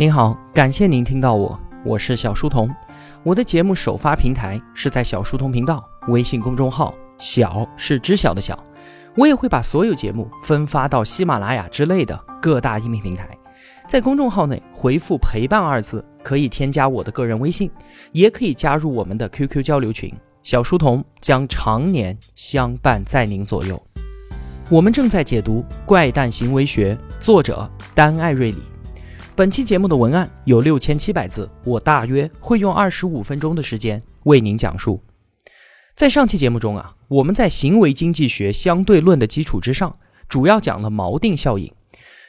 您好，感谢您听到我，我是小书童。我的节目首发平台是在小书童频道微信公众号，小是知晓的小。我也会把所有节目分发到喜马拉雅之类的各大音频平台。在公众号内回复“陪伴”二字，可以添加我的个人微信，也可以加入我们的 QQ 交流群。小书童将常年相伴在您左右。我们正在解读《怪诞行为学》，作者丹·艾瑞里。本期节目的文案有六千七百字，我大约会用二十五分钟的时间为您讲述。在上期节目中啊，我们在行为经济学相对论的基础之上，主要讲了锚定效应，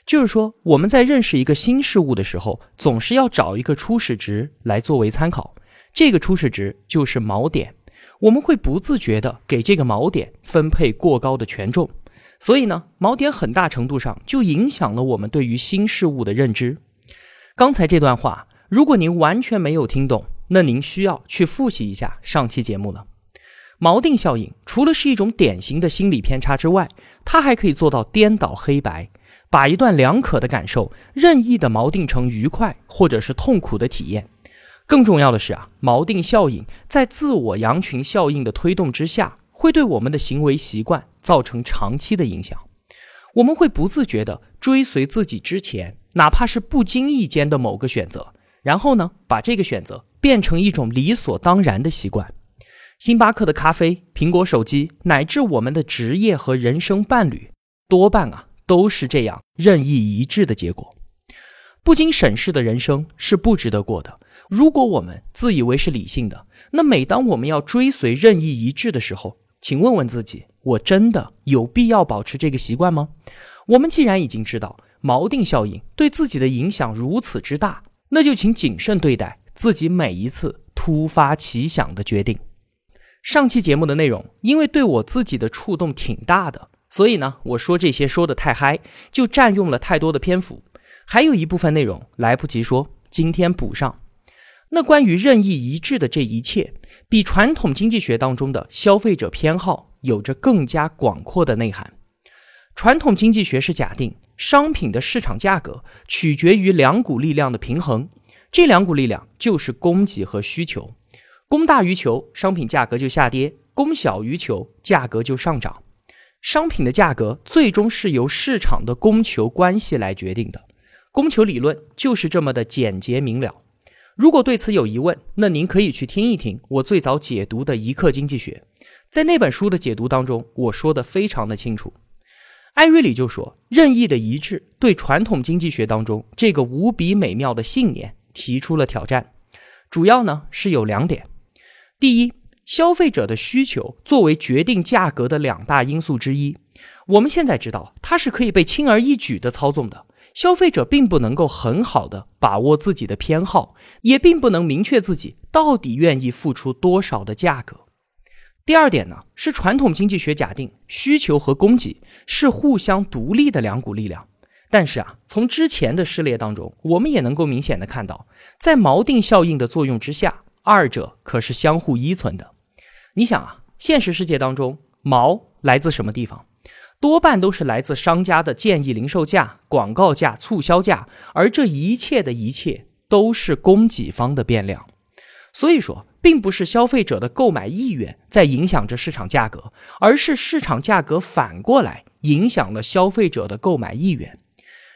就是说我们在认识一个新事物的时候，总是要找一个初始值来作为参考，这个初始值就是锚点，我们会不自觉的给这个锚点分配过高的权重，所以呢，锚点很大程度上就影响了我们对于新事物的认知。刚才这段话，如果您完全没有听懂，那您需要去复习一下上期节目了。锚定效应除了是一种典型的心理偏差之外，它还可以做到颠倒黑白，把一段两可的感受任意的锚定成愉快或者是痛苦的体验。更重要的是啊，锚定效应在自我羊群效应的推动之下，会对我们的行为习惯造成长期的影响。我们会不自觉地追随自己之前。哪怕是不经意间的某个选择，然后呢，把这个选择变成一种理所当然的习惯。星巴克的咖啡、苹果手机，乃至我们的职业和人生伴侣，多半啊都是这样任意一致的结果。不经审视的人生是不值得过的。如果我们自以为是理性的，那每当我们要追随任意一致的时候，请问问自己：我真的有必要保持这个习惯吗？我们既然已经知道。锚定效应对自己的影响如此之大，那就请谨慎对待自己每一次突发奇想的决定。上期节目的内容，因为对我自己的触动挺大的，所以呢，我说这些说的太嗨，就占用了太多的篇幅，还有一部分内容来不及说，今天补上。那关于任意一致的这一切，比传统经济学当中的消费者偏好有着更加广阔的内涵。传统经济学是假定。商品的市场价格取决于两股力量的平衡，这两股力量就是供给和需求。供大于求，商品价格就下跌；供小于求，价格就上涨。商品的价格最终是由市场的供求关系来决定的。供求理论就是这么的简洁明了。如果对此有疑问，那您可以去听一听我最早解读的《一刻经济学》，在那本书的解读当中，我说的非常的清楚。艾瑞里就说：“任意的一致对传统经济学当中这个无比美妙的信念提出了挑战。主要呢是有两点：第一，消费者的需求作为决定价格的两大因素之一，我们现在知道它是可以被轻而易举的操纵的。消费者并不能够很好的把握自己的偏好，也并不能明确自己到底愿意付出多少的价格。”第二点呢，是传统经济学假定需求和供给是互相独立的两股力量。但是啊，从之前的事例当中，我们也能够明显的看到，在锚定效应的作用之下，二者可是相互依存的。你想啊，现实世界当中，锚来自什么地方？多半都是来自商家的建议零售价、广告价、促销价，而这一切的一切都是供给方的变量。所以说。并不是消费者的购买意愿在影响着市场价格，而是市场价格反过来影响了消费者的购买意愿。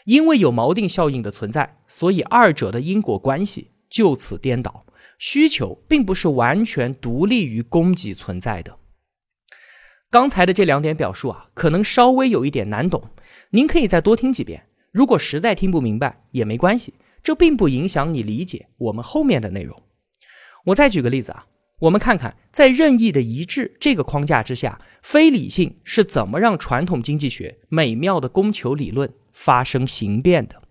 因为有锚定效应的存在，所以二者的因果关系就此颠倒。需求并不是完全独立于供给存在的。刚才的这两点表述啊，可能稍微有一点难懂，您可以再多听几遍。如果实在听不明白也没关系，这并不影响你理解我们后面的内容。我再举个例子啊，我们看看在任意的一致这个框架之下，非理性是怎么让传统经济学美妙的供求理论发生形变的。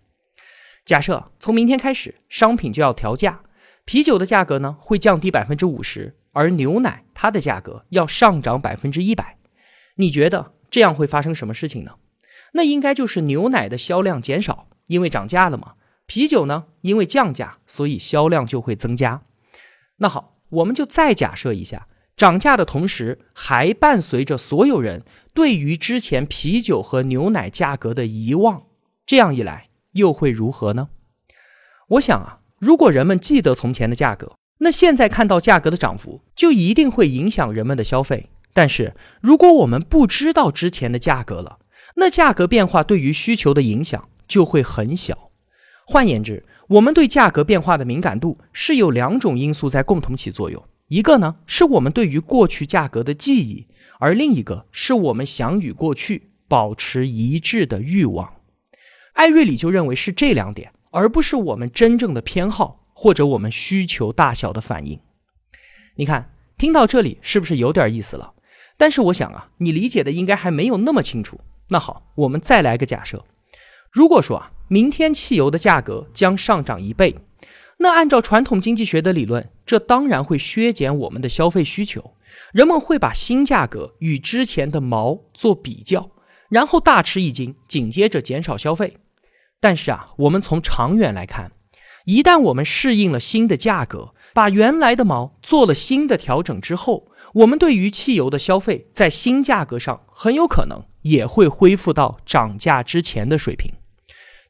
假设从明天开始，商品就要调价，啤酒的价格呢会降低百分之五十，而牛奶它的价格要上涨百分之一百。你觉得这样会发生什么事情呢？那应该就是牛奶的销量减少，因为涨价了嘛。啤酒呢，因为降价，所以销量就会增加。那好，我们就再假设一下，涨价的同时还伴随着所有人对于之前啤酒和牛奶价格的遗忘，这样一来又会如何呢？我想啊，如果人们记得从前的价格，那现在看到价格的涨幅，就一定会影响人们的消费。但是如果我们不知道之前的价格了，那价格变化对于需求的影响就会很小。换言之，我们对价格变化的敏感度是有两种因素在共同起作用，一个呢是我们对于过去价格的记忆，而另一个是我们想与过去保持一致的欲望。艾瑞里就认为是这两点，而不是我们真正的偏好或者我们需求大小的反应。你看，听到这里是不是有点意思了？但是我想啊，你理解的应该还没有那么清楚。那好，我们再来个假设，如果说啊，明天汽油的价格将上涨一倍，那按照传统经济学的理论，这当然会削减我们的消费需求，人们会把新价格与之前的毛做比较，然后大吃一惊，紧接着减少消费。但是啊，我们从长远来看，一旦我们适应了新的价格，把原来的毛做了新的调整之后，我们对于汽油的消费在新价格上很有可能也会恢复到涨价之前的水平。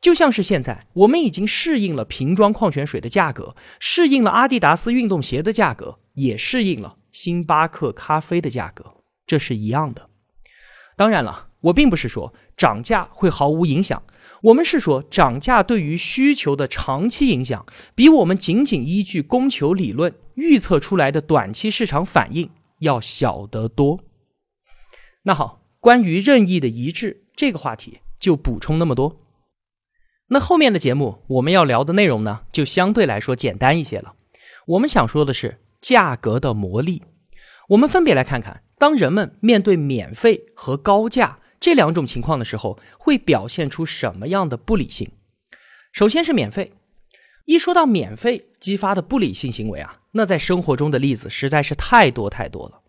就像是现在，我们已经适应了瓶装矿泉水的价格，适应了阿迪达斯运动鞋的价格，也适应了星巴克咖啡的价格，这是一样的。当然了，我并不是说涨价会毫无影响。我们是说，涨价对于需求的长期影响，比我们仅仅依据供求理论预测出来的短期市场反应要小得多。那好，关于任意的一致这个话题就补充那么多。那后面的节目我们要聊的内容呢，就相对来说简单一些了。我们想说的是价格的魔力。我们分别来看看，当人们面对免费和高价。这两种情况的时候，会表现出什么样的不理性？首先是免费。一说到免费激发的不理性行为啊，那在生活中的例子实在是太多太多了。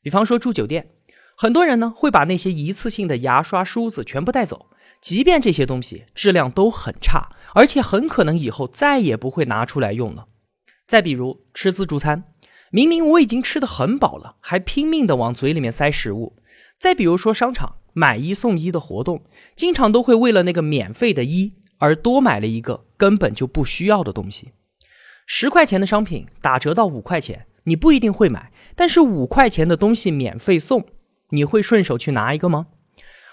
比方说住酒店，很多人呢会把那些一次性的牙刷、梳子全部带走，即便这些东西质量都很差，而且很可能以后再也不会拿出来用了。再比如吃自助餐，明明我已经吃的很饱了，还拼命的往嘴里面塞食物。再比如说商场。买一送一的活动，经常都会为了那个免费的一而多买了一个根本就不需要的东西。十块钱的商品打折到五块钱，你不一定会买，但是五块钱的东西免费送，你会顺手去拿一个吗？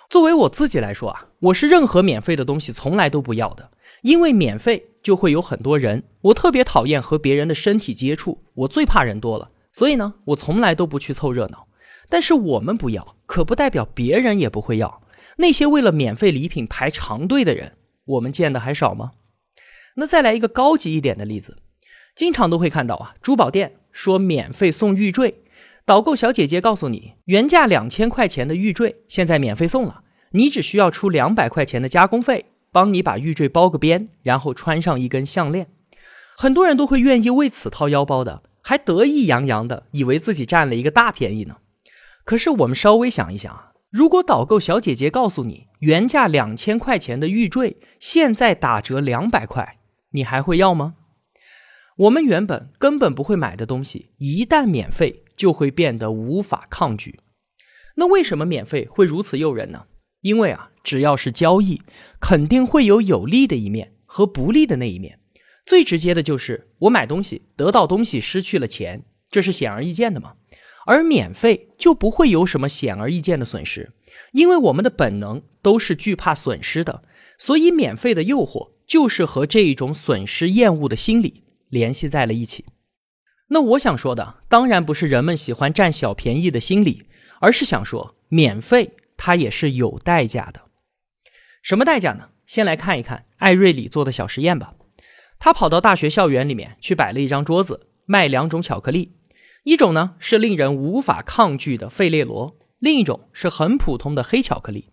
作为我自己来说啊，我是任何免费的东西从来都不要的，因为免费就会有很多人，我特别讨厌和别人的身体接触，我最怕人多了，所以呢，我从来都不去凑热闹。但是我们不要，可不代表别人也不会要。那些为了免费礼品排长队的人，我们见的还少吗？那再来一个高级一点的例子，经常都会看到啊，珠宝店说免费送玉坠，导购小姐姐告诉你，原价两千块钱的玉坠现在免费送了，你只需要出两百块钱的加工费，帮你把玉坠包个边，然后穿上一根项链。很多人都会愿意为此掏腰包的，还得意洋洋的以为自己占了一个大便宜呢。可是我们稍微想一想啊，如果导购小姐姐告诉你原价两千块钱的玉坠现在打折两百块，你还会要吗？我们原本根本不会买的东西，一旦免费就会变得无法抗拒。那为什么免费会如此诱人呢？因为啊，只要是交易，肯定会有有利的一面和不利的那一面。最直接的就是我买东西得到东西失去了钱，这是显而易见的嘛。而免费就不会有什么显而易见的损失，因为我们的本能都是惧怕损失的，所以免费的诱惑就是和这一种损失厌恶的心理联系在了一起。那我想说的当然不是人们喜欢占小便宜的心理，而是想说免费它也是有代价的。什么代价呢？先来看一看艾瑞里做的小实验吧。他跑到大学校园里面去摆了一张桌子，卖两种巧克力。一种呢是令人无法抗拒的费列罗，另一种是很普通的黑巧克力。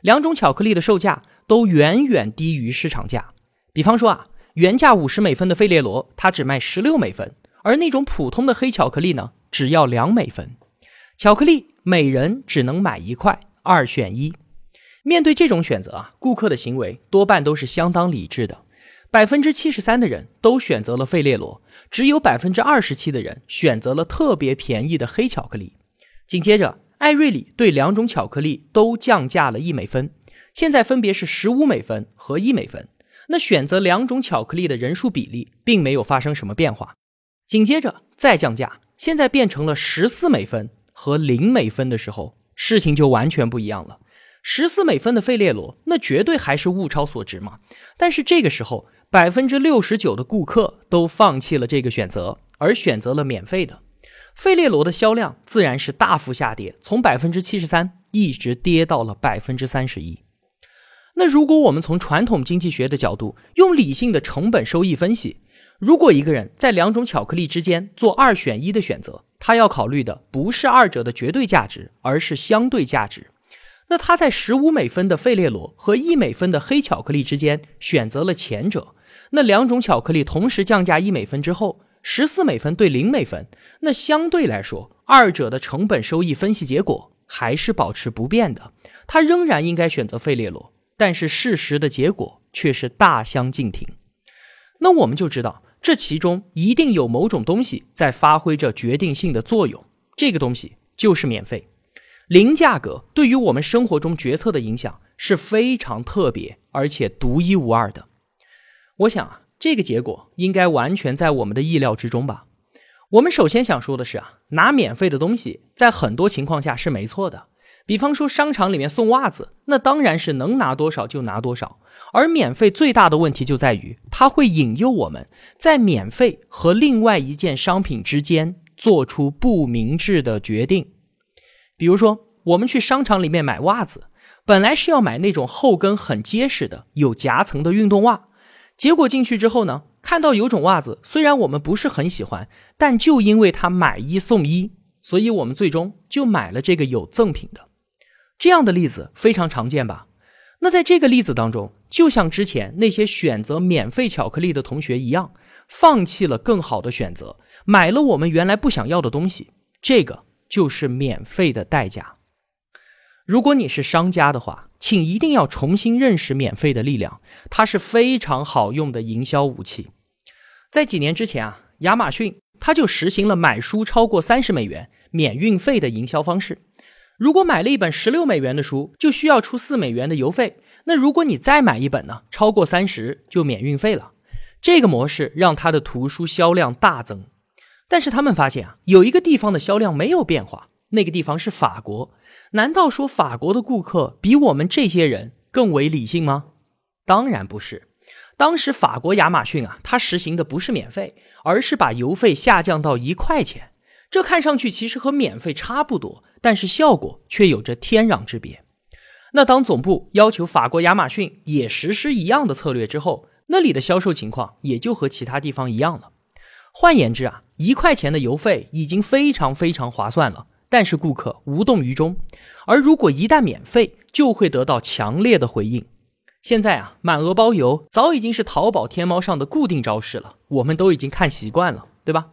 两种巧克力的售价都远远低于市场价。比方说啊，原价五十美分的费列罗，它只卖十六美分，而那种普通的黑巧克力呢，只要两美分。巧克力每人只能买一块，二选一。面对这种选择啊，顾客的行为多半都是相当理智的。百分之七十三的人都选择了费列罗，只有百分之二十七的人选择了特别便宜的黑巧克力。紧接着，艾瑞里对两种巧克力都降价了一美分，现在分别是十五美分和一美分。那选择两种巧克力的人数比例并没有发生什么变化。紧接着再降价，现在变成了十四美分和零美分的时候，事情就完全不一样了。十四美分的费列罗，那绝对还是物超所值嘛。但是这个时候，百分之六十九的顾客都放弃了这个选择，而选择了免费的。费列罗的销量自然是大幅下跌，从百分之七十三一直跌到了百分之三十一。那如果我们从传统经济学的角度，用理性的成本收益分析，如果一个人在两种巧克力之间做二选一的选择，他要考虑的不是二者的绝对价值，而是相对价值。那他在十五美分的费列罗和一美分的黑巧克力之间选择了前者，那两种巧克力同时降价一美分之后。十四美分对零美分，那相对来说，二者的成本收益分析结果还是保持不变的。他仍然应该选择费列罗，但是事实的结果却是大相径庭。那我们就知道，这其中一定有某种东西在发挥着决定性的作用。这个东西就是免费，零价格对于我们生活中决策的影响是非常特别而且独一无二的。我想啊。这个结果应该完全在我们的意料之中吧？我们首先想说的是啊，拿免费的东西在很多情况下是没错的。比方说商场里面送袜子，那当然是能拿多少就拿多少。而免费最大的问题就在于，它会引诱我们在免费和另外一件商品之间做出不明智的决定。比如说，我们去商场里面买袜子，本来是要买那种后跟很结实的、有夹层的运动袜。结果进去之后呢，看到有种袜子，虽然我们不是很喜欢，但就因为它买一送一，所以我们最终就买了这个有赠品的。这样的例子非常常见吧？那在这个例子当中，就像之前那些选择免费巧克力的同学一样，放弃了更好的选择，买了我们原来不想要的东西，这个就是免费的代价。如果你是商家的话。请一定要重新认识免费的力量，它是非常好用的营销武器。在几年之前啊，亚马逊它就实行了买书超过三十美元免运费的营销方式。如果买了一本十六美元的书，就需要出四美元的邮费。那如果你再买一本呢，超过三十就免运费了。这个模式让他的图书销量大增。但是他们发现啊，有一个地方的销量没有变化，那个地方是法国。难道说法国的顾客比我们这些人更为理性吗？当然不是。当时法国亚马逊啊，它实行的不是免费，而是把邮费下降到一块钱。这看上去其实和免费差不多，但是效果却有着天壤之别。那当总部要求法国亚马逊也实施一样的策略之后，那里的销售情况也就和其他地方一样了。换言之啊，一块钱的邮费已经非常非常划算了。但是顾客无动于衷，而如果一旦免费，就会得到强烈的回应。现在啊，满额包邮早已经是淘宝、天猫上的固定招式了，我们都已经看习惯了，对吧？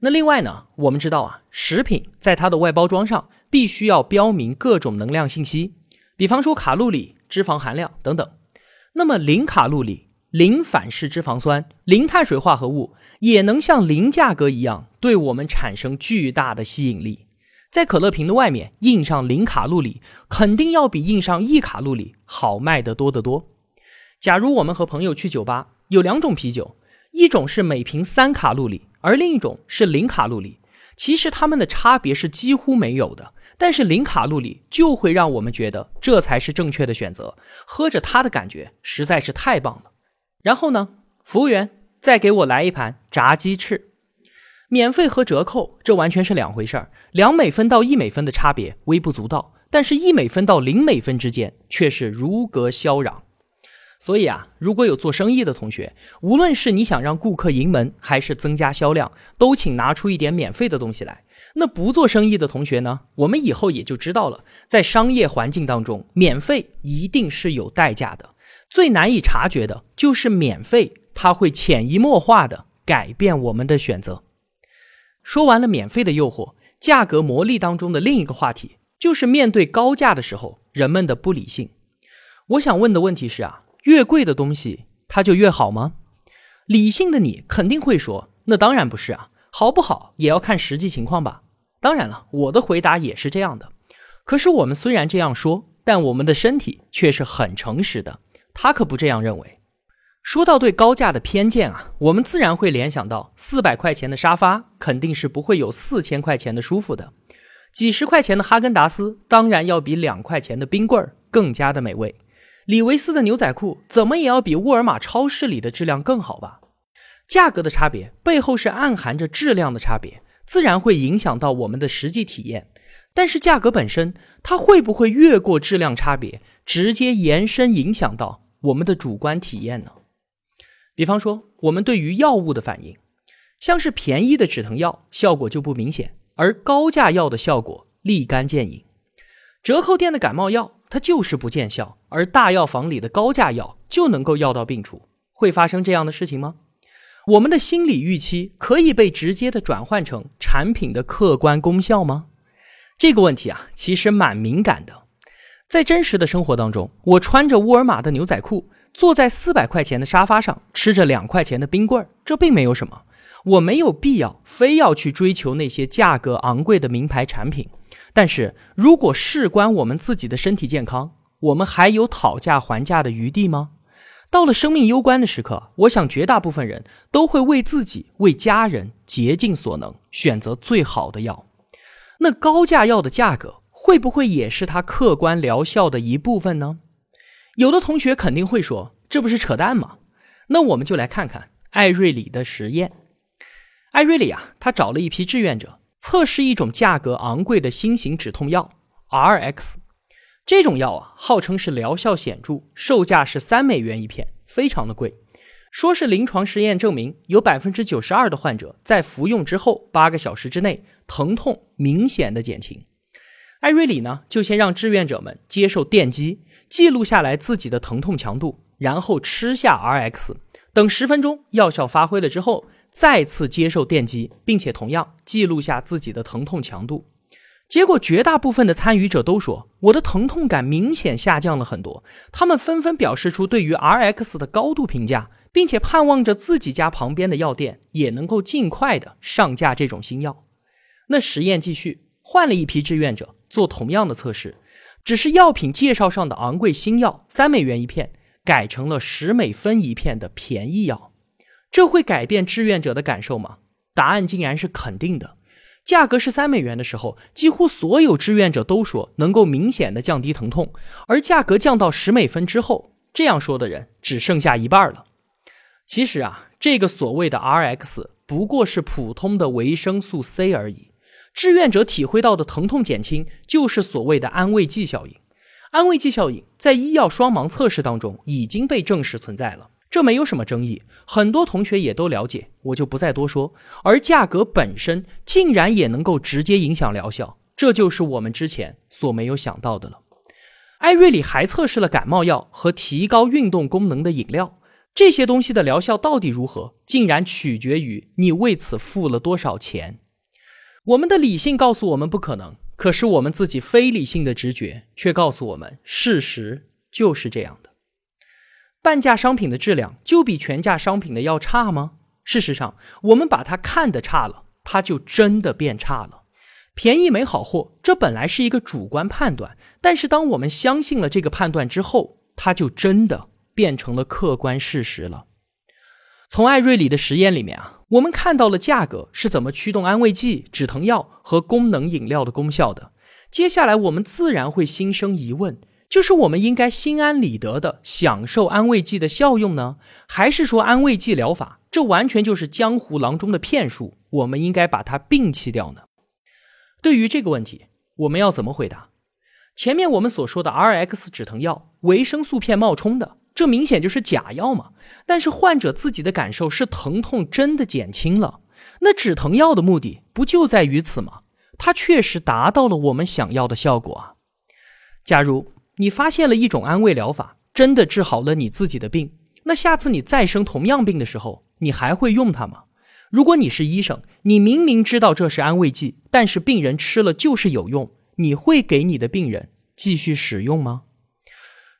那另外呢，我们知道啊，食品在它的外包装上必须要标明各种能量信息，比方说卡路里、脂肪含量等等。那么零卡路里、零反式脂肪酸、零碳水化合物，也能像零价格一样，对我们产生巨大的吸引力。在可乐瓶的外面印上零卡路里，肯定要比印上一卡路里好卖得多得多。假如我们和朋友去酒吧，有两种啤酒，一种是每瓶三卡路里，而另一种是零卡路里。其实它们的差别是几乎没有的，但是零卡路里就会让我们觉得这才是正确的选择，喝着它的感觉实在是太棒了。然后呢，服务员再给我来一盘炸鸡翅。免费和折扣，这完全是两回事儿。两美分到一美分的差别微不足道，但是一美分到零美分之间却是如隔霄壤。所以啊，如果有做生意的同学，无论是你想让顾客盈门，还是增加销量，都请拿出一点免费的东西来。那不做生意的同学呢？我们以后也就知道了，在商业环境当中，免费一定是有代价的。最难以察觉的就是免费，它会潜移默化的改变我们的选择。说完了免费的诱惑，价格魔力当中的另一个话题，就是面对高价的时候，人们的不理性。我想问的问题是啊，越贵的东西它就越好吗？理性的你肯定会说，那当然不是啊，好不好也要看实际情况吧。当然了，我的回答也是这样的。可是我们虽然这样说，但我们的身体却是很诚实的，他可不这样认为。说到对高价的偏见啊，我们自然会联想到四百块钱的沙发肯定是不会有四千块钱的舒服的，几十块钱的哈根达斯当然要比两块钱的冰棍儿更加的美味，李维斯的牛仔裤怎么也要比沃尔玛超市里的质量更好吧？价格的差别背后是暗含着质量的差别，自然会影响到我们的实际体验。但是价格本身，它会不会越过质量差别，直接延伸影响到我们的主观体验呢？比方说，我们对于药物的反应，像是便宜的止疼药效果就不明显，而高价药的效果立竿见影。折扣店的感冒药它就是不见效，而大药房里的高价药就能够药到病除。会发生这样的事情吗？我们的心理预期可以被直接的转换成产品的客观功效吗？这个问题啊，其实蛮敏感的。在真实的生活当中，我穿着沃尔玛的牛仔裤。坐在四百块钱的沙发上，吃着两块钱的冰棍儿，这并没有什么。我没有必要非要去追求那些价格昂贵的名牌产品。但是如果事关我们自己的身体健康，我们还有讨价还价的余地吗？到了生命攸关的时刻，我想绝大部分人都会为自己、为家人竭尽所能，选择最好的药。那高价药的价格会不会也是它客观疗效的一部分呢？有的同学肯定会说：“这不是扯淡吗？”那我们就来看看艾瑞里的实验。艾瑞里啊，他找了一批志愿者测试一种价格昂贵的新型止痛药 RX。这种药啊，号称是疗效显著，售价是三美元一片，非常的贵。说是临床实验证明，有百分之九十二的患者在服用之后八个小时之内，疼痛明显的减轻。艾瑞里呢，就先让志愿者们接受电击。记录下来自己的疼痛强度，然后吃下 RX，等十分钟药效发挥了之后，再次接受电击，并且同样记录下自己的疼痛强度。结果，绝大部分的参与者都说，我的疼痛感明显下降了很多。他们纷纷表示出对于 RX 的高度评价，并且盼望着自己家旁边的药店也能够尽快的上架这种新药。那实验继续，换了一批志愿者做同样的测试。只是药品介绍上的昂贵新药三美元一片，改成了十美分一片的便宜药，这会改变志愿者的感受吗？答案竟然是肯定的。价格是三美元的时候，几乎所有志愿者都说能够明显的降低疼痛，而价格降到十美分之后，这样说的人只剩下一半了。其实啊，这个所谓的 RX 不过是普通的维生素 C 而已。志愿者体会到的疼痛减轻，就是所谓的安慰剂效应。安慰剂效应在医药双盲测试当中已经被证实存在了，这没有什么争议，很多同学也都了解，我就不再多说。而价格本身竟然也能够直接影响疗效，这就是我们之前所没有想到的了。艾瑞里还测试了感冒药和提高运动功能的饮料，这些东西的疗效到底如何，竟然取决于你为此付了多少钱。我们的理性告诉我们不可能，可是我们自己非理性的直觉却告诉我们，事实就是这样的。半价商品的质量就比全价商品的要差吗？事实上，我们把它看得差了，它就真的变差了。便宜没好货，这本来是一个主观判断，但是当我们相信了这个判断之后，它就真的变成了客观事实了。从艾瑞里的实验里面啊。我们看到了价格是怎么驱动安慰剂、止疼药和功能饮料的功效的。接下来，我们自然会心生疑问：就是我们应该心安理得的享受安慰剂的效用呢，还是说安慰剂疗法这完全就是江湖郎中的骗术？我们应该把它摒弃掉呢？对于这个问题，我们要怎么回答？前面我们所说的 RX 止疼药，维生素片冒充的。这明显就是假药嘛！但是患者自己的感受是疼痛真的减轻了，那止疼药的目的不就在于此吗？它确实达到了我们想要的效果啊！假如你发现了一种安慰疗法，真的治好了你自己的病，那下次你再生同样病的时候，你还会用它吗？如果你是医生，你明明知道这是安慰剂，但是病人吃了就是有用，你会给你的病人继续使用吗？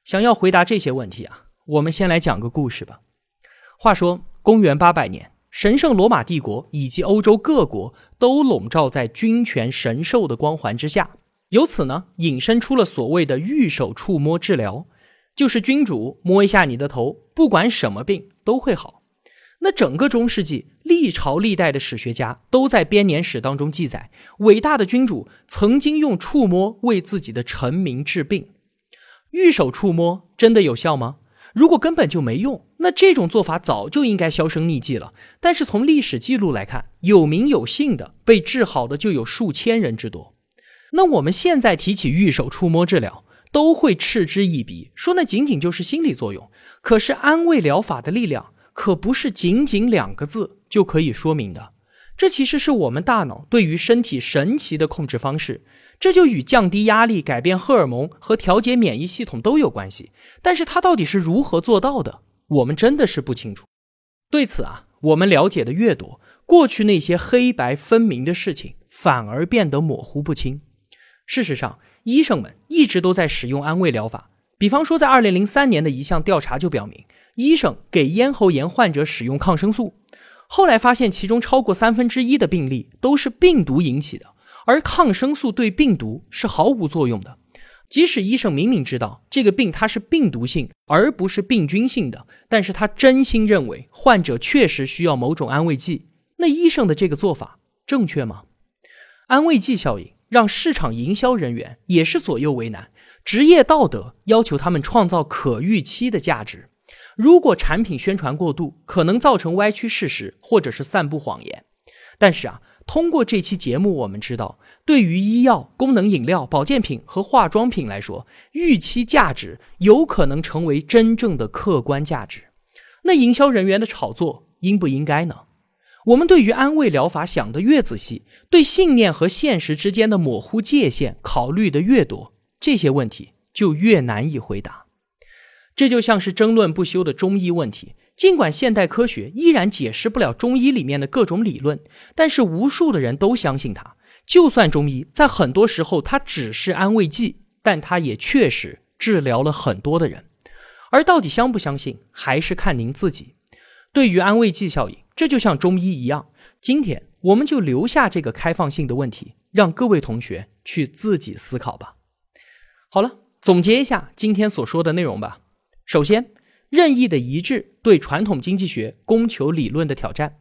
想要回答这些问题啊？我们先来讲个故事吧。话说，公元八百年，神圣罗马帝国以及欧洲各国都笼罩在君权神授的光环之下，由此呢，引申出了所谓的“御手触摸治疗”，就是君主摸一下你的头，不管什么病都会好。那整个中世纪，历朝历代的史学家都在编年史当中记载，伟大的君主曾经用触摸为自己的臣民治病。御手触摸真的有效吗？如果根本就没用，那这种做法早就应该销声匿迹了。但是从历史记录来看，有名有姓的被治好的就有数千人之多。那我们现在提起御手触摸治疗，都会嗤之以鼻，说那仅仅就是心理作用。可是安慰疗法的力量。可不是仅仅两个字就可以说明的，这其实是我们大脑对于身体神奇的控制方式，这就与降低压力、改变荷尔蒙和调节免疫系统都有关系。但是它到底是如何做到的，我们真的是不清楚。对此啊，我们了解的越多，过去那些黑白分明的事情反而变得模糊不清。事实上，医生们一直都在使用安慰疗法，比方说在二零零三年的一项调查就表明。医生给咽喉炎患者使用抗生素，后来发现其中超过三分之一的病例都是病毒引起的，而抗生素对病毒是毫无作用的。即使医生明明知道这个病它是病毒性而不是病菌性的，但是他真心认为患者确实需要某种安慰剂，那医生的这个做法正确吗？安慰剂效应让市场营销人员也是左右为难，职业道德要求他们创造可预期的价值。如果产品宣传过度，可能造成歪曲事实或者是散布谎言。但是啊，通过这期节目，我们知道，对于医药、功能饮料、保健品和化妆品来说，预期价值有可能成为真正的客观价值。那营销人员的炒作应不应该呢？我们对于安慰疗法想得越仔细，对信念和现实之间的模糊界限考虑的越多，这些问题就越难以回答。这就像是争论不休的中医问题，尽管现代科学依然解释不了中医里面的各种理论，但是无数的人都相信它。就算中医在很多时候它只是安慰剂，但它也确实治疗了很多的人。而到底相不相信，还是看您自己。对于安慰剂效应，这就像中医一样，今天我们就留下这个开放性的问题，让各位同学去自己思考吧。好了，总结一下今天所说的内容吧。首先，任意的一致对传统经济学供求理论的挑战。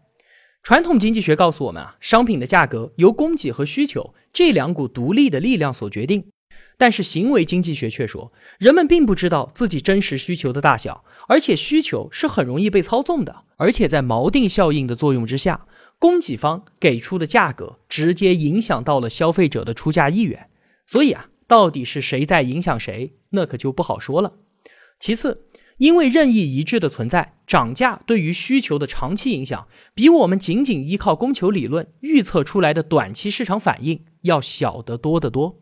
传统经济学告诉我们啊，商品的价格由供给和需求这两股独立的力量所决定。但是行为经济学却说，人们并不知道自己真实需求的大小，而且需求是很容易被操纵的。而且在锚定效应的作用之下，供给方给出的价格直接影响到了消费者的出价意愿。所以啊，到底是谁在影响谁，那可就不好说了。其次，因为任意一致的存在，涨价对于需求的长期影响，比我们仅仅依靠供求理论预测出来的短期市场反应要小得多得多。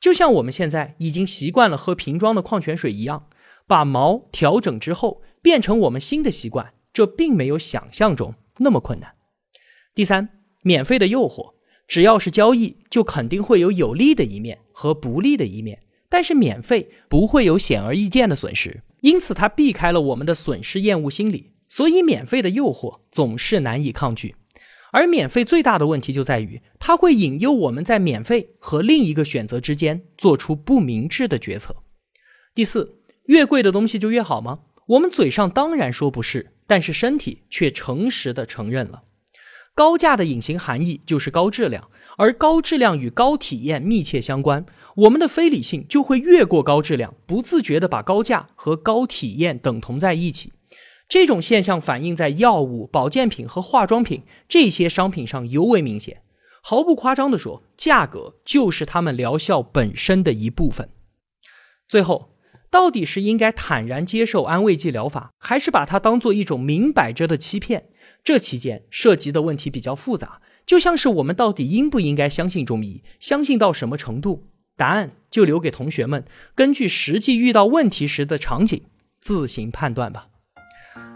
就像我们现在已经习惯了喝瓶装的矿泉水一样，把毛调整之后，变成我们新的习惯，这并没有想象中那么困难。第三，免费的诱惑，只要是交易，就肯定会有有利的一面和不利的一面。但是免费不会有显而易见的损失，因此它避开了我们的损失厌恶心理，所以免费的诱惑总是难以抗拒。而免费最大的问题就在于，它会引诱我们在免费和另一个选择之间做出不明智的决策。第四，越贵的东西就越好吗？我们嘴上当然说不是，但是身体却诚实的承认了。高价的隐形含义就是高质量，而高质量与高体验密切相关。我们的非理性就会越过高质量，不自觉地把高价和高体验等同在一起。这种现象反映在药物、保健品和化妆品这些商品上尤为明显。毫不夸张地说，价格就是他们疗效本身的一部分。最后，到底是应该坦然接受安慰剂疗法，还是把它当做一种明摆着的欺骗？这期间涉及的问题比较复杂，就像是我们到底应不应该相信中医，相信到什么程度？答案就留给同学们，根据实际遇到问题时的场景自行判断吧。